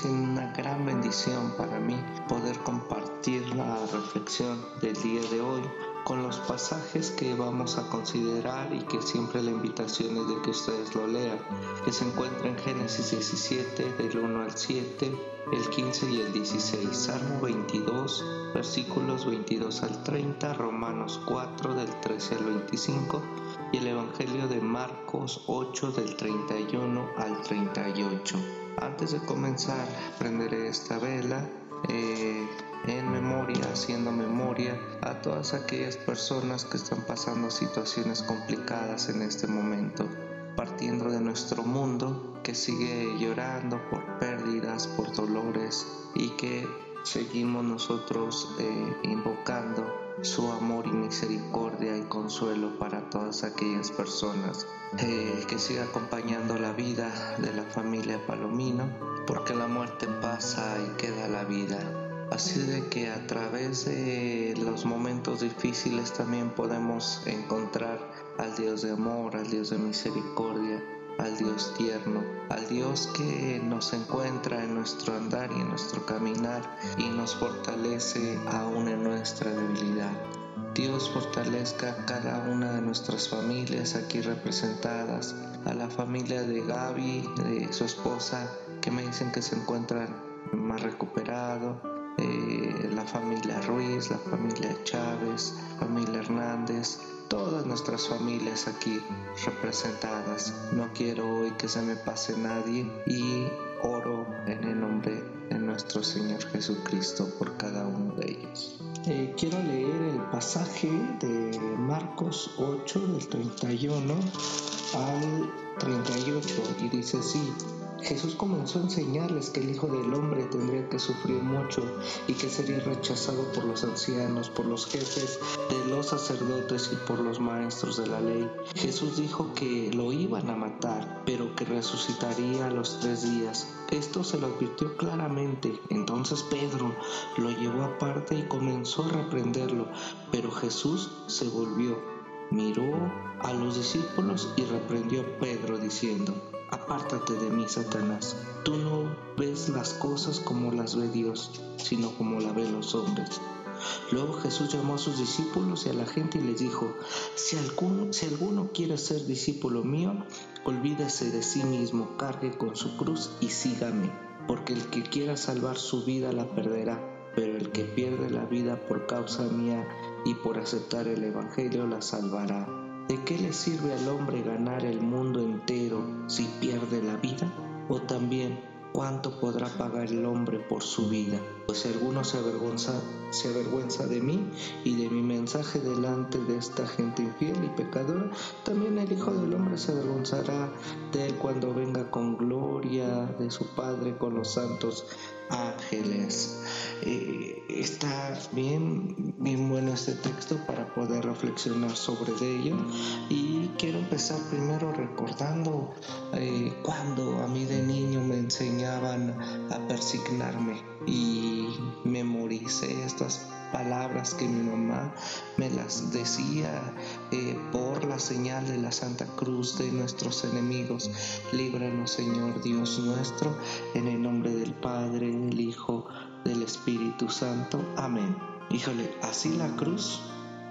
siendo una gran bendición para mí poder compartir la reflexión del día de hoy con los pasajes que vamos a considerar y que siempre la invitación es de que ustedes lo lean, que se encuentra en Génesis 17 del 1 al 7, el 15 y el 16, Salmo 22, versículos 22 al 30, Romanos 4 del 13 al 25 y el Evangelio de Marcos 8 del 31 al 38. Antes de comenzar, prenderé esta vela. Eh, en memoria, haciendo memoria a todas aquellas personas que están pasando situaciones complicadas en este momento, partiendo de nuestro mundo que sigue llorando por pérdidas, por dolores y que seguimos nosotros eh, invocando su amor y misericordia y consuelo para todas aquellas personas. Eh, que siga acompañando la vida de la familia Palomino porque la muerte pasa y queda la vida. Así de que a través de los momentos difíciles también podemos encontrar al Dios de amor, al Dios de misericordia, al Dios tierno, al Dios que nos encuentra en nuestro andar y en nuestro caminar y nos fortalece aún en nuestra debilidad. Dios fortalezca a cada una de nuestras familias aquí representadas, a la familia de Gaby, de su esposa, que me dicen que se encuentran más recuperado, eh, la familia Ruiz, la familia Chávez, familia Hernández, todas nuestras familias aquí representadas. No quiero hoy que se me pase nadie y oro en el nombre de nuestro Señor Jesucristo por cada uno de ellos. Eh, quiero leer el pasaje de Marcos 8 del 31 al 38 y dice así. Jesús comenzó a enseñarles que el Hijo del Hombre tendría que sufrir mucho y que sería rechazado por los ancianos, por los jefes de los sacerdotes y por los maestros de la ley. Jesús dijo que lo iban a matar, pero que resucitaría a los tres días. Esto se lo advirtió claramente. Entonces Pedro lo llevó aparte y comenzó a reprenderlo, pero Jesús se volvió, miró a los discípulos y reprendió a Pedro diciendo, Apártate de mí, Satanás. Tú no ves las cosas como las ve Dios, sino como la ven los hombres. Luego Jesús llamó a sus discípulos y a la gente y les dijo, si alguno, si alguno quiere ser discípulo mío, olvídese de sí mismo, cargue con su cruz y sígame, porque el que quiera salvar su vida la perderá, pero el que pierde la vida por causa mía y por aceptar el Evangelio la salvará. ¿De qué le sirve al hombre ganar el mundo entero si pierde la vida? O también, ¿cuánto podrá pagar el hombre por su vida? Pues si alguno se avergüenza, se avergüenza de mí y de mi mensaje delante de esta gente infiel y pecadora, también el Hijo del Hombre se avergonzará de él cuando venga con gloria de su Padre con los santos ángeles. Está bien, bien bueno este texto para poder reflexionar sobre ello y quiero empezar primero recordando eh, cuando a mí de niño me enseñaban a persignarme y memoricé estas palabras que mi mamá me las decía eh, por la señal de la Santa Cruz de nuestros enemigos. Líbranos, Señor Dios nuestro, en el nombre del Padre, del Hijo, del Espíritu Santo. Amén. Híjole, así la cruz,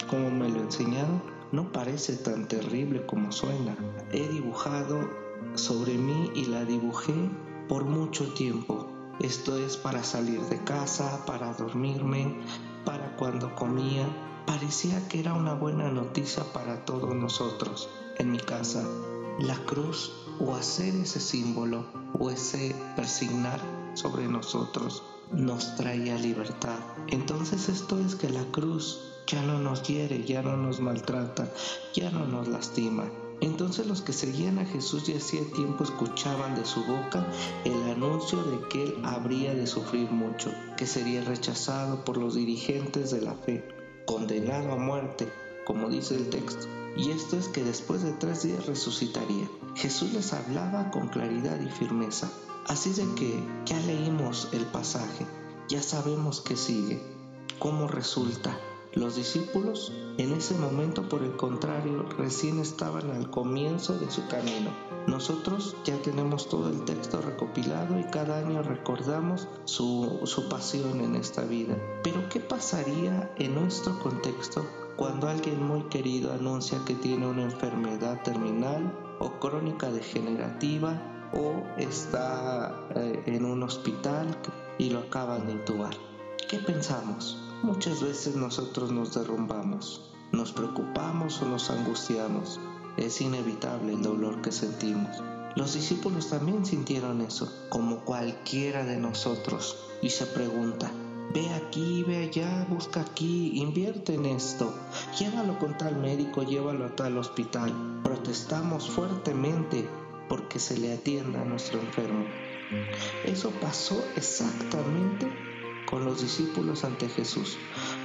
como me lo enseñaron, no parece tan terrible como suena. He dibujado sobre mí y la dibujé por mucho tiempo. Esto es para salir de casa, para dormirme, para cuando comía. Parecía que era una buena noticia para todos nosotros. En mi casa, la cruz o hacer ese símbolo o ese persignar sobre nosotros nos traía libertad. Entonces esto es que la cruz ya no nos hiere, ya no nos maltrata, ya no nos lastima. Entonces los que seguían a Jesús ya hacía tiempo escuchaban de su boca el anuncio de que él habría de sufrir mucho, que sería rechazado por los dirigentes de la fe, condenado a muerte, como dice el texto. Y esto es que después de tres días resucitaría. Jesús les hablaba con claridad y firmeza. Así de que ya leímos el pasaje, ya sabemos qué sigue, cómo resulta. Los discípulos en ese momento, por el contrario, recién estaban al comienzo de su camino. Nosotros ya tenemos todo el texto recopilado y cada año recordamos su, su pasión en esta vida. Pero ¿qué pasaría en nuestro contexto cuando alguien muy querido anuncia que tiene una enfermedad terminal o crónica degenerativa o está eh, en un hospital y lo acaban de intubar? ¿Qué pensamos? Muchas veces nosotros nos derrumbamos, nos preocupamos o nos angustiamos. Es inevitable el dolor que sentimos. Los discípulos también sintieron eso, como cualquiera de nosotros, y se pregunta, ve aquí, ve allá, busca aquí, invierte en esto, llévalo con tal médico, llévalo a tal hospital. Protestamos fuertemente porque se le atienda a nuestro enfermo. Eso pasó exactamente con los discípulos ante Jesús.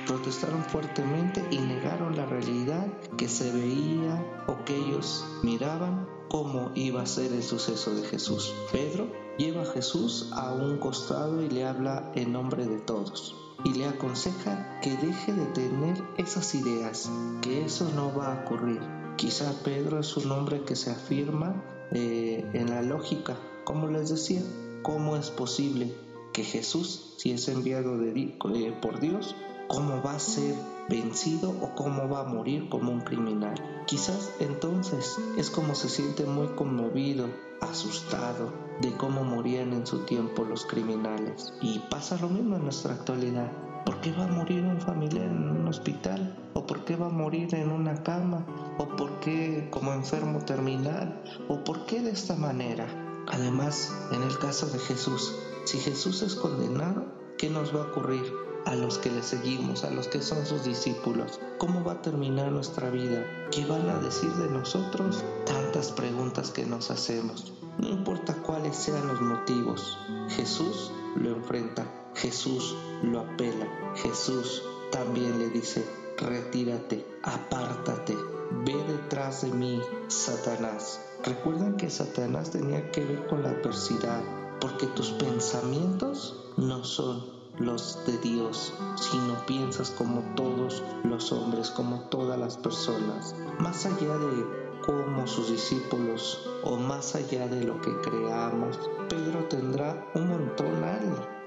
Protestaron fuertemente y negaron la realidad que se veía o que ellos miraban cómo iba a ser el suceso de Jesús. Pedro lleva a Jesús a un costado y le habla en nombre de todos y le aconseja que deje de tener esas ideas, que eso no va a ocurrir. Quizá Pedro es un hombre que se afirma eh, en la lógica, como les decía, ¿cómo es posible que Jesús, si es enviado eh, por Dios, cómo va a ser vencido o cómo va a morir como un criminal. Quizás entonces es como se siente muy conmovido, asustado de cómo morían en su tiempo los criminales. Y pasa lo mismo en nuestra actualidad. ¿Por qué va a morir un familiar en un hospital? ¿O por qué va a morir en una cama? ¿O por qué como enfermo terminal? ¿O por qué de esta manera? Además, en el caso de Jesús, si Jesús es condenado, ¿qué nos va a ocurrir a los que le seguimos, a los que son sus discípulos? ¿Cómo va a terminar nuestra vida? ¿Qué van a decir de nosotros? Tantas preguntas que nos hacemos. No importa cuáles sean los motivos, Jesús lo enfrenta, Jesús lo apela, Jesús también le dice, retírate, apártate, ve detrás de mí, Satanás. Recuerden que Satanás tenía que ver con la adversidad, porque tus pensamientos no son los de Dios, sino piensas como todos los hombres, como todas las personas. Más allá de cómo sus discípulos o más allá de lo que creamos, Pedro tendrá un montón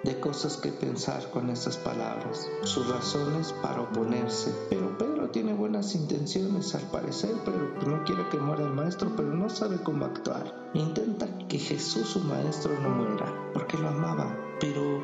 de cosas que pensar con estas palabras, sus razones para oponerse. Pero Pedro tiene buenas intenciones al parecer, pero no quiere que muera el maestro, pero no sabe cómo actuar. Intenta que Jesús, su maestro, no muera, porque lo amaba, pero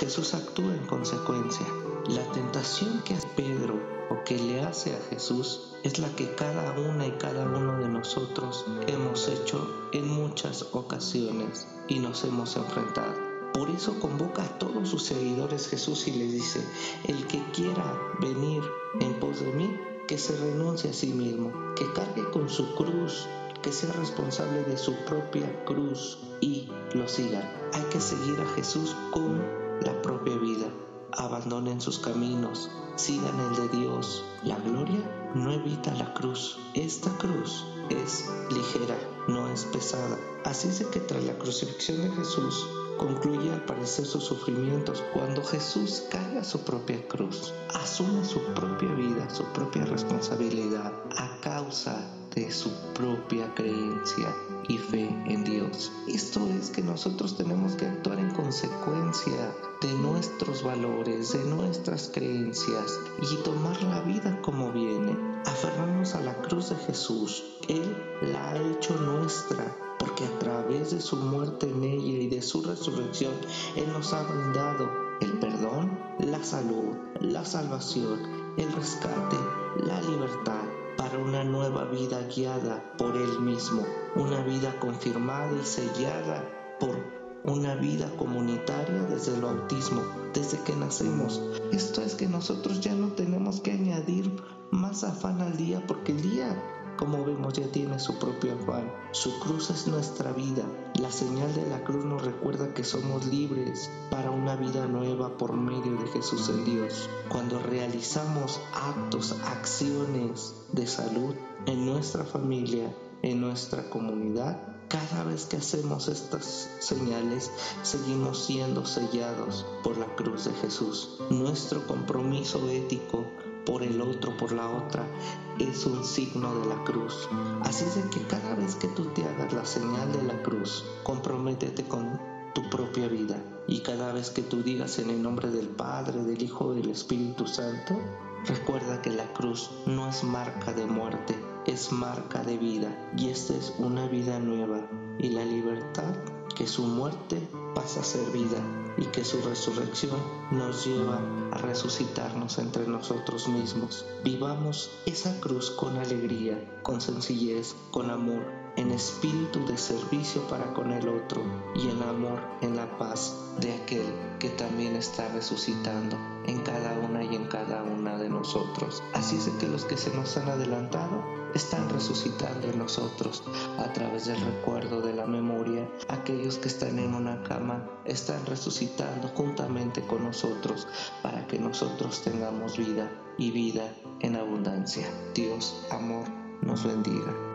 Jesús actúa en consecuencia. La tentación que hace Pedro o que le hace a Jesús es la que cada una y cada uno de nosotros hemos hecho en muchas ocasiones y nos hemos enfrentado. Por eso convoca a todos sus seguidores Jesús y les dice, el que quiera venir en pos de mí, que se renuncie a sí mismo, que cargue con su cruz, que sea responsable de su propia cruz y lo sigan. Hay que seguir a Jesús con la propia vida. Abandonen sus caminos, sigan el de Dios. La gloria no evita la cruz. Esta cruz es ligera, no es pesada. Así es que tras la crucifixión de Jesús, concluye al parecer sus sufrimientos cuando Jesús carga su propia cruz, asume su propia vida, su propia responsabilidad a causa de su propia creencia y fe en Dios. Esto es que nosotros tenemos que actuar en consecuencia de nuestros valores, de nuestras creencias y tomar la vida como viene. Aferrarnos a la cruz de Jesús. Él la ha hecho nuestra porque a través de su muerte en ella y de su resurrección, Él nos ha brindado el perdón, la salud, la salvación, el rescate, la libertad para una nueva vida guiada por Él mismo, una vida confirmada y sellada por una vida comunitaria desde el bautismo, desde que nacemos. Esto es que nosotros ya no tenemos que añadir más afán al día porque el día como vemos ya tiene su propio afán. Su cruz es nuestra vida. La señal de la cruz nos recuerda que somos libres para una vida nueva por medio de Jesús en Dios. Cuando realizamos actos, acciones de salud en nuestra familia, en nuestra comunidad, cada vez que hacemos estas señales, seguimos siendo sellados por la cruz de Jesús. Nuestro compromiso ético por el otro, por la otra, es un signo de la cruz. Así es que cada vez que tú te hagas la señal de la cruz, comprométete con tu propia vida. Y cada vez que tú digas en el nombre del Padre, del Hijo del Espíritu Santo, recuerda que la cruz no es marca de muerte, es marca de vida. Y esta es una vida nueva. Y la libertad que su muerte pasa a ser vida y que su resurrección nos lleva a resucitarnos entre nosotros mismos. Vivamos esa cruz con alegría, con sencillez, con amor, en espíritu de servicio para con el otro y en amor, en la paz de aquel que también está resucitando en cada una y en cada una de nosotros. Así es que los que se nos han adelantado están resucitando en nosotros a través del recuerdo de la memoria. Aquellos que están en una cama están resucitando juntamente con nosotros para que nosotros tengamos vida y vida en abundancia. Dios, amor, nos bendiga.